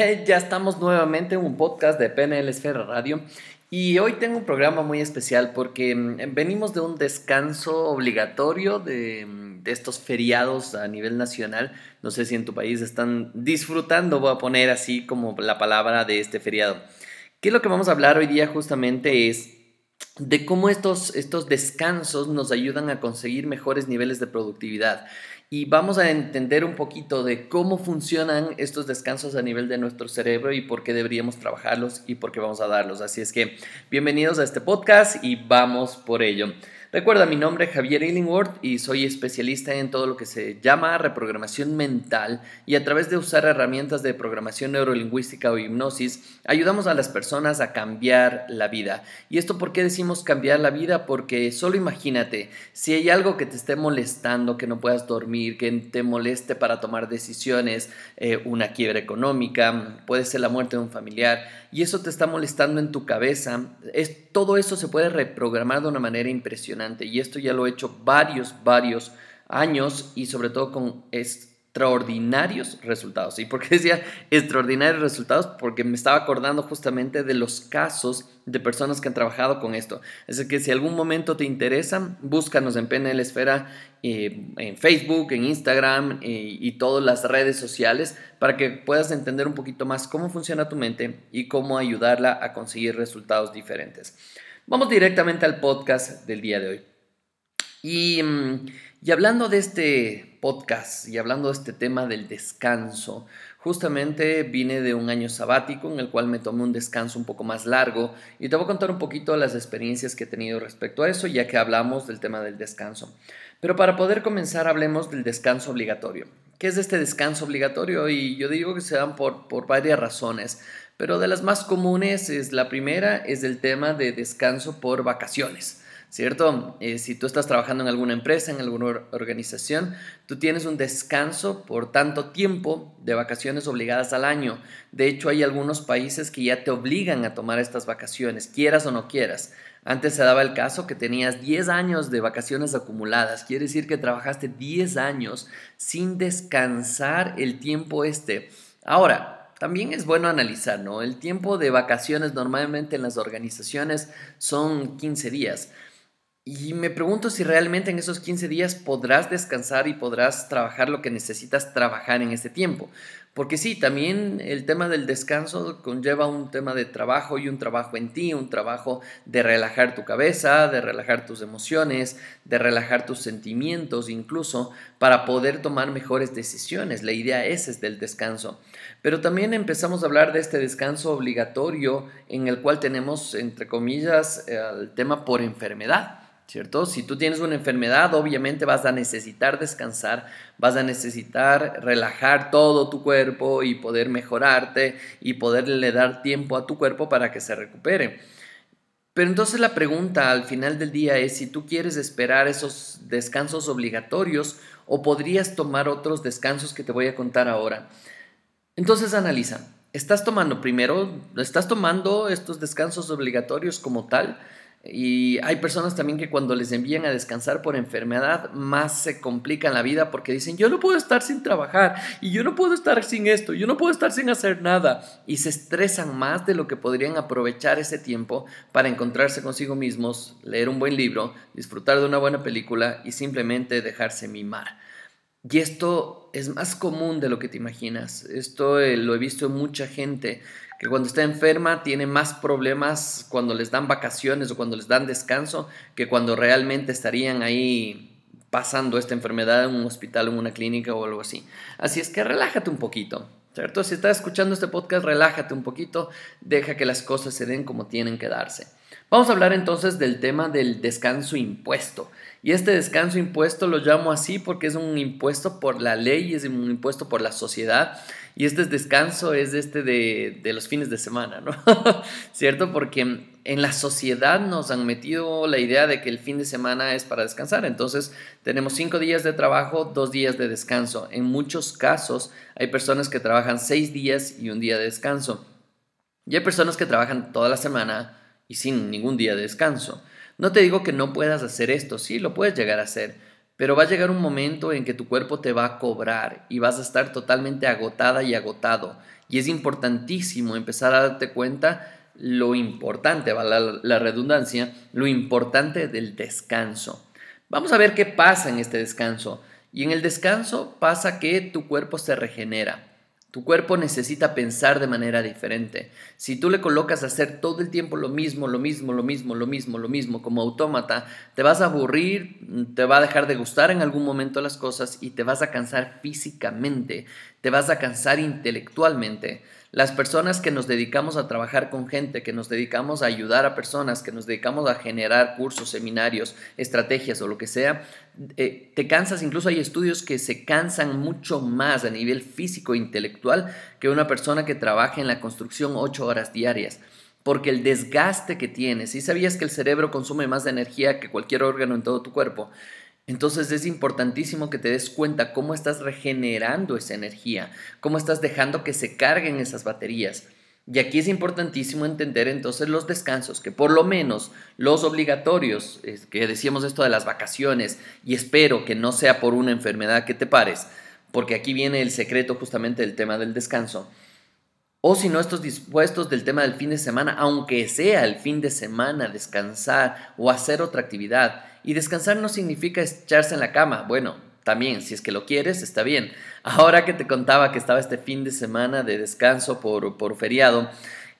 ya estamos nuevamente en un podcast de PNL Esfera Radio y hoy tengo un programa muy especial porque mm, venimos de un descanso obligatorio de, mm, de, estos feriados a nivel nacional. No sé si en tu país están disfrutando, voy a poner así como la palabra de este feriado. ¿Qué es lo que vamos a hablar hoy día justamente es de cómo estos, estos descansos nos ayudan a conseguir mejores niveles de productividad y vamos a entender un poquito de cómo funcionan estos descansos a nivel de nuestro cerebro y por qué deberíamos trabajarlos y por qué vamos a darlos. Así es que bienvenidos a este podcast y vamos por ello. Recuerda, mi nombre es Javier Illingworth y soy especialista en todo lo que se llama reprogramación mental y a través de usar herramientas de programación neurolingüística o hipnosis, ayudamos a las personas a cambiar la vida. ¿Y esto por qué decimos cambiar la vida? Porque solo imagínate, si hay algo que te esté molestando, que no puedas dormir, que te moleste para tomar decisiones, eh, una quiebra económica, puede ser la muerte de un familiar, y eso te está molestando en tu cabeza, es, todo eso se puede reprogramar de una manera impresionante. Y esto ya lo he hecho varios, varios años y sobre todo con extraordinarios resultados. ¿Y por qué decía extraordinarios resultados? Porque me estaba acordando justamente de los casos de personas que han trabajado con esto. Así que si algún momento te interesa, búscanos en PNL Esfera, eh, en Facebook, en Instagram eh, y todas las redes sociales para que puedas entender un poquito más cómo funciona tu mente y cómo ayudarla a conseguir resultados diferentes. Vamos directamente al podcast del día de hoy. Y, mm, y hablando de este podcast y hablando de este tema del descanso, Justamente vine de un año sabático en el cual me tomé un descanso un poco más largo y te voy a contar un poquito las experiencias que he tenido respecto a eso, ya que hablamos del tema del descanso. Pero para poder comenzar hablemos del descanso obligatorio. ¿Qué es este descanso obligatorio? Y yo digo que se dan por, por varias razones, pero de las más comunes es la primera es el tema de descanso por vacaciones. ¿Cierto? Eh, si tú estás trabajando en alguna empresa, en alguna organización, tú tienes un descanso por tanto tiempo de vacaciones obligadas al año. De hecho, hay algunos países que ya te obligan a tomar estas vacaciones, quieras o no quieras. Antes se daba el caso que tenías 10 años de vacaciones acumuladas, quiere decir que trabajaste 10 años sin descansar el tiempo este. Ahora, también es bueno analizar, ¿no? El tiempo de vacaciones normalmente en las organizaciones son 15 días. Y me pregunto si realmente en esos 15 días podrás descansar y podrás trabajar lo que necesitas trabajar en ese tiempo. Porque sí, también el tema del descanso conlleva un tema de trabajo y un trabajo en ti, un trabajo de relajar tu cabeza, de relajar tus emociones, de relajar tus sentimientos incluso, para poder tomar mejores decisiones. La idea esa es del descanso. Pero también empezamos a hablar de este descanso obligatorio en el cual tenemos, entre comillas, el tema por enfermedad. ¿Cierto? Si tú tienes una enfermedad, obviamente vas a necesitar descansar, vas a necesitar relajar todo tu cuerpo y poder mejorarte y poderle dar tiempo a tu cuerpo para que se recupere. Pero entonces la pregunta al final del día es si tú quieres esperar esos descansos obligatorios o podrías tomar otros descansos que te voy a contar ahora. Entonces analiza, ¿estás tomando primero, estás tomando estos descansos obligatorios como tal? Y hay personas también que cuando les envían a descansar por enfermedad, más se complican la vida porque dicen, yo no puedo estar sin trabajar y yo no puedo estar sin esto, yo no puedo estar sin hacer nada. Y se estresan más de lo que podrían aprovechar ese tiempo para encontrarse consigo mismos, leer un buen libro, disfrutar de una buena película y simplemente dejarse mimar. Y esto es más común de lo que te imaginas. Esto eh, lo he visto en mucha gente que cuando está enferma tiene más problemas cuando les dan vacaciones o cuando les dan descanso que cuando realmente estarían ahí pasando esta enfermedad en un hospital, en una clínica o algo así. Así es que relájate un poquito, ¿cierto? Si estás escuchando este podcast, relájate un poquito, deja que las cosas se den como tienen que darse. Vamos a hablar entonces del tema del descanso impuesto. Y este descanso impuesto lo llamo así porque es un impuesto por la ley, es un impuesto por la sociedad y este descanso es este de, de los fines de semana, ¿no? ¿Cierto? Porque en la sociedad nos han metido la idea de que el fin de semana es para descansar. Entonces tenemos cinco días de trabajo, dos días de descanso. En muchos casos hay personas que trabajan seis días y un día de descanso. Y hay personas que trabajan toda la semana y sin ningún día de descanso. No te digo que no puedas hacer esto, sí, lo puedes llegar a hacer, pero va a llegar un momento en que tu cuerpo te va a cobrar y vas a estar totalmente agotada y agotado. Y es importantísimo empezar a darte cuenta lo importante, la, la redundancia, lo importante del descanso. Vamos a ver qué pasa en este descanso. Y en el descanso pasa que tu cuerpo se regenera. Tu cuerpo necesita pensar de manera diferente. Si tú le colocas a hacer todo el tiempo lo mismo, lo mismo, lo mismo, lo mismo, lo mismo, como autómata, te vas a aburrir, te va a dejar de gustar en algún momento las cosas y te vas a cansar físicamente, te vas a cansar intelectualmente. Las personas que nos dedicamos a trabajar con gente, que nos dedicamos a ayudar a personas, que nos dedicamos a generar cursos, seminarios, estrategias o lo que sea, eh, te cansas, incluso hay estudios que se cansan mucho más a nivel físico e intelectual que una persona que trabaja en la construcción ocho horas diarias porque el desgaste que tienes, si sabías que el cerebro consume más energía que cualquier órgano en todo tu cuerpo, entonces es importantísimo que te des cuenta cómo estás regenerando esa energía, cómo estás dejando que se carguen esas baterías. Y aquí es importantísimo entender entonces los descansos, que por lo menos los obligatorios, que decíamos esto de las vacaciones, y espero que no sea por una enfermedad que te pares, porque aquí viene el secreto justamente del tema del descanso. O si no, estos dispuestos del tema del fin de semana, aunque sea el fin de semana, descansar o hacer otra actividad. Y descansar no significa echarse en la cama. Bueno, también, si es que lo quieres, está bien. Ahora que te contaba que estaba este fin de semana de descanso por, por feriado,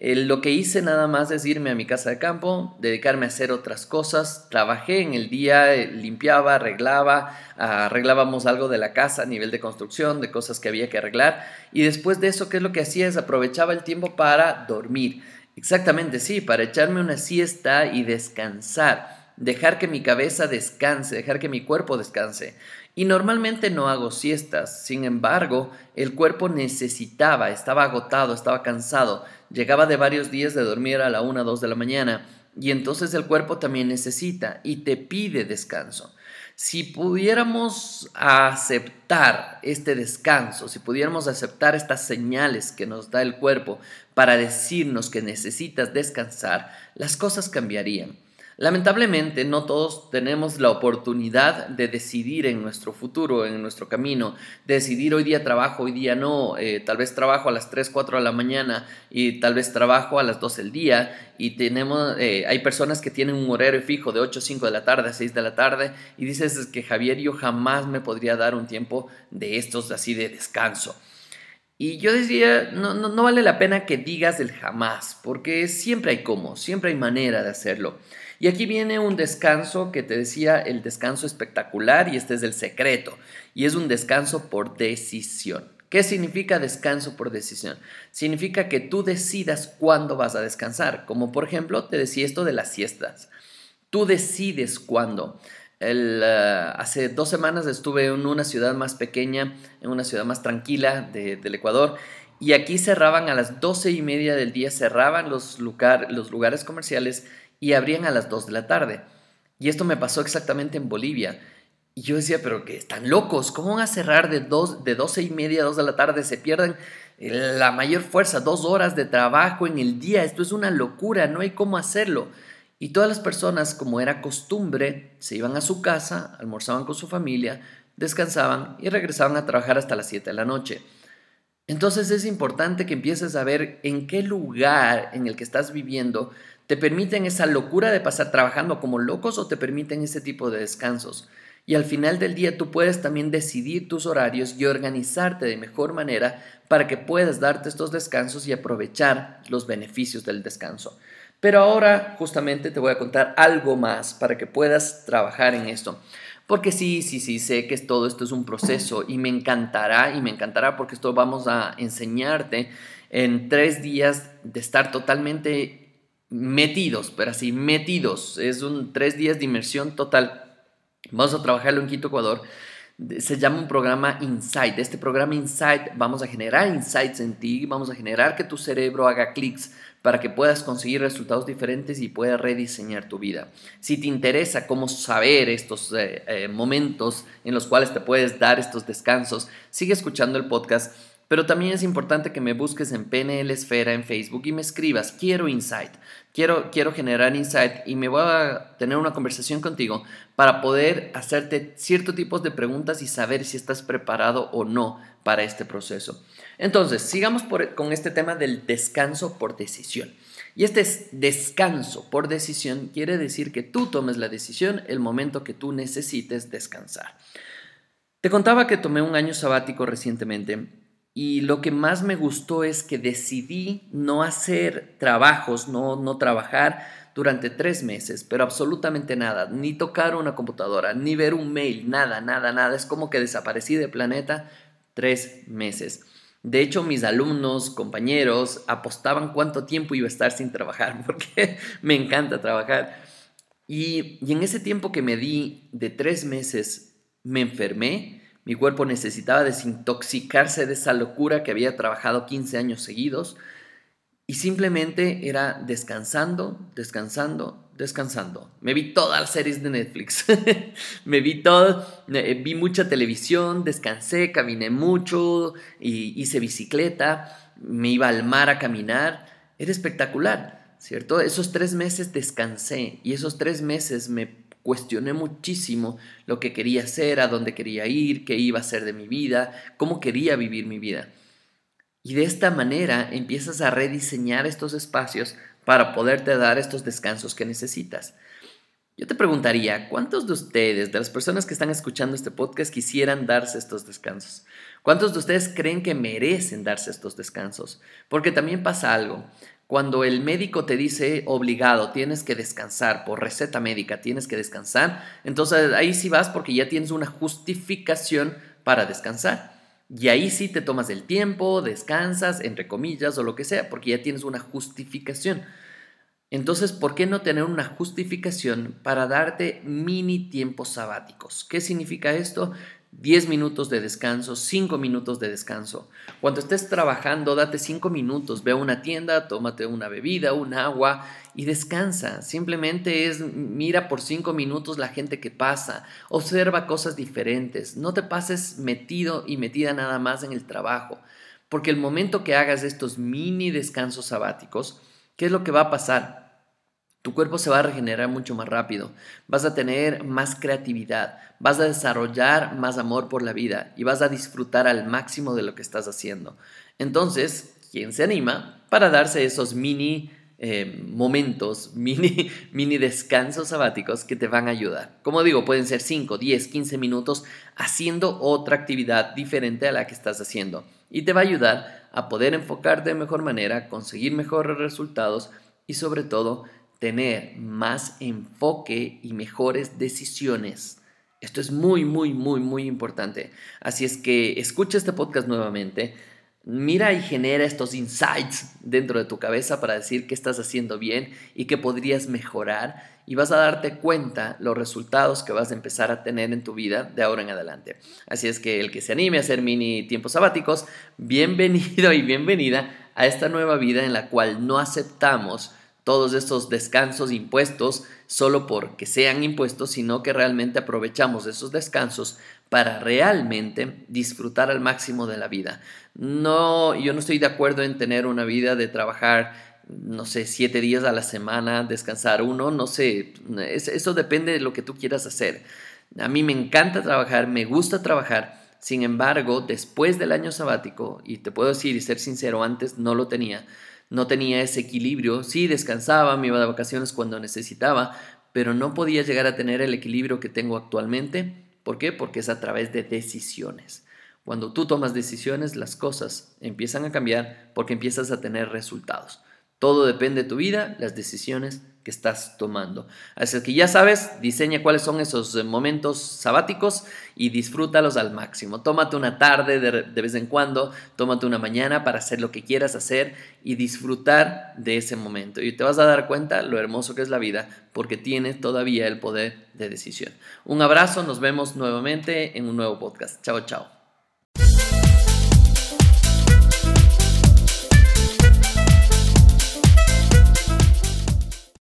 eh, lo que hice nada más es irme a mi casa de campo, dedicarme a hacer otras cosas. Trabajé en el día, eh, limpiaba, arreglaba, arreglábamos algo de la casa a nivel de construcción, de cosas que había que arreglar. Y después de eso, ¿qué es lo que hacía? Es aprovechaba el tiempo para dormir. Exactamente, sí, para echarme una siesta y descansar dejar que mi cabeza descanse, dejar que mi cuerpo descanse. Y normalmente no hago siestas, sin embargo, el cuerpo necesitaba, estaba agotado, estaba cansado, llegaba de varios días de dormir a la 1 o 2 de la mañana, y entonces el cuerpo también necesita y te pide descanso. Si pudiéramos aceptar este descanso, si pudiéramos aceptar estas señales que nos da el cuerpo para decirnos que necesitas descansar, las cosas cambiarían. Lamentablemente no todos tenemos la oportunidad de decidir en nuestro futuro, en nuestro camino, decidir hoy día trabajo, hoy día no, eh, tal vez trabajo a las 3, 4 de la mañana y tal vez trabajo a las 12 del día y tenemos, eh, hay personas que tienen un horario fijo de 8, 5 de la tarde a 6 de la tarde y dices que Javier yo jamás me podría dar un tiempo de estos así de descanso. Y yo decía, no, no, no vale la pena que digas el jamás, porque siempre hay cómo, siempre hay manera de hacerlo. Y aquí viene un descanso que te decía, el descanso espectacular, y este es el secreto, y es un descanso por decisión. ¿Qué significa descanso por decisión? Significa que tú decidas cuándo vas a descansar, como por ejemplo te decía esto de las siestas. Tú decides cuándo. Eh, hace dos semanas estuve en una ciudad más pequeña, en una ciudad más tranquila del Ecuador, y aquí cerraban a las doce y media del día, cerraban los, los lugares comerciales y abrían a las 2 de la tarde. Y esto me pasó exactamente en Bolivia. Y yo decía, pero que están locos, ¿cómo van a cerrar de, dos, de 12 y media a 2 de la tarde? Se pierden la mayor fuerza, dos horas de trabajo en el día, esto es una locura, no hay cómo hacerlo. Y todas las personas, como era costumbre, se iban a su casa, almorzaban con su familia, descansaban y regresaban a trabajar hasta las 7 de la noche. Entonces es importante que empieces a ver en qué lugar en el que estás viviendo ¿Te permiten esa locura de pasar trabajando como locos o te permiten ese tipo de descansos? Y al final del día tú puedes también decidir tus horarios y organizarte de mejor manera para que puedas darte estos descansos y aprovechar los beneficios del descanso. Pero ahora justamente te voy a contar algo más para que puedas trabajar en esto. Porque sí, sí, sí, sé que todo esto es un proceso y me encantará y me encantará porque esto vamos a enseñarte en tres días de estar totalmente metidos, pero así, metidos. Es un tres días de inmersión total. Vamos a trabajarlo en Quito, Ecuador. Se llama un programa Insight. Este programa Insight vamos a generar insights en ti, vamos a generar que tu cerebro haga clics para que puedas conseguir resultados diferentes y puedas rediseñar tu vida. Si te interesa cómo saber estos eh, eh, momentos en los cuales te puedes dar estos descansos, sigue escuchando el podcast Pero también es importante que me busques en PNL Esfera en Facebook y me escribas, quiero insight, quiero, quiero generar insight y me voy a tener una conversación contigo para poder hacerte ciertos tipos de preguntas y saber si estás preparado o no para este proceso. Entonces, sigamos con este tema del descanso por decisión. Y este descanso por decisión quiere decir que tú tomes la decisión el momento que tú necesites descansar. Te contaba que tomé un año sabático recientemente y lo que más me gustó es que decidí no hacer trabajos, no, no trabajar durante tres meses, pero absolutamente nada, ni tocar una computadora, ni ver un mail, nada, nada, nada. Es como que desaparecí del planeta tres meses. De hecho, mis alumnos, compañeros, apostaban cuánto tiempo iba a estar sin trabajar, porque me encanta trabajar. Y, en ese tiempo que me di de tres meses, me enfermé, mi cuerpo necesitaba desintoxicarse de esa locura que había trabajado 15 años seguidos, y simplemente era descansando, descansando, descansando. Me vi todas las series de Netflix. me vi todo, eh, vi mucha televisión, descansé, caminé mucho, y hice bicicleta, me iba al mar a caminar. Era espectacular, ¿cierto? Esos tres meses descansé y esos tres meses me cuestioné muchísimo lo que quería hacer, a dónde quería ir, qué iba a hacer de mi vida, cómo quería vivir mi vida. Y de esta manera empiezas a rediseñar estos espacios para poderte dar estos descansos que necesitas. Yo te preguntaría, ¿cuántos de ustedes, de las personas que están escuchando este podcast, quisieran darse estos descansos? ¿Cuántos de ustedes creen que merecen darse estos descansos? Porque también pasa algo. Cuando el médico te dice obligado, tienes que descansar, por receta médica tienes que descansar, entonces ahí sí vas porque ya tienes una justificación para descansar. Y ahí sí te tomas el tiempo, descansas, entre comillas, o lo que sea, porque ya tienes una justificación. Entonces, ¿por qué no tener una justificación para darte mini tiempos sabáticos? ¿Qué significa esto? 10 minutos de descanso, 5 minutos de descanso. Cuando estés trabajando, date 5 minutos, ve a una tienda, tómate una bebida, un agua y descansa. Simplemente es mira por 5 minutos la gente que pasa, observa cosas diferentes, no te pases metido y metida nada más en el trabajo, porque el momento que hagas estos mini descansos sabáticos, ¿qué es lo que va a pasar? Tu cuerpo se va a regenerar mucho más rápido, vas a tener más creatividad, vas a desarrollar más amor por la vida y vas a disfrutar al máximo de lo que estás haciendo. Entonces, ¿quién se anima para darse esos mini eh, momentos, mini, mini descansos sabáticos que te van a ayudar? Como digo, pueden ser 5, 10, 15 minutos haciendo otra actividad diferente a la que estás haciendo y te va a ayudar a poder enfocarte de mejor manera, conseguir mejores resultados y sobre todo tener más enfoque y mejores decisiones. Esto es muy, muy, muy, muy importante. Así es que escucha este podcast nuevamente, mira y genera estos insights dentro de tu cabeza para decir qué estás haciendo bien y qué podrías mejorar y vas a darte cuenta los resultados que vas a empezar a tener en tu vida de ahora en adelante. Así es que el que se anime a hacer mini tiempos sabáticos, bienvenido y bienvenida a esta nueva vida en la cual no aceptamos todos estos descansos impuestos solo porque sean impuestos, sino que realmente aprovechamos esos descansos para realmente disfrutar al máximo de la vida. No, yo no estoy de acuerdo en tener una vida de trabajar, no sé, siete días a la semana, descansar uno, no sé, eso depende de lo que tú quieras hacer. A mí me encanta trabajar, me gusta trabajar. Sin embargo, después del año sabático, y te puedo decir y ser sincero, antes no lo tenía, no tenía ese equilibrio. Sí, descansaba, me iba de vacaciones cuando necesitaba, pero no podía llegar a tener el equilibrio que tengo actualmente. ¿Por qué? Porque es a través de decisiones. Cuando tú tomas decisiones, las cosas empiezan a cambiar porque empiezas a tener resultados. Todo depende de tu vida, las decisiones estás tomando. Así que ya sabes, diseña cuáles son esos eh, momentos sabáticos y disfrútalos al máximo. Tómate una tarde de, de, vez en cuando, tómate una mañana para hacer lo que quieras hacer y disfrutar de ese momento. Y te vas a dar cuenta lo hermoso que es la vida porque tienes todavía el poder de decisión. Un abrazo, nos vemos nuevamente en un nuevo podcast. Chao, chao.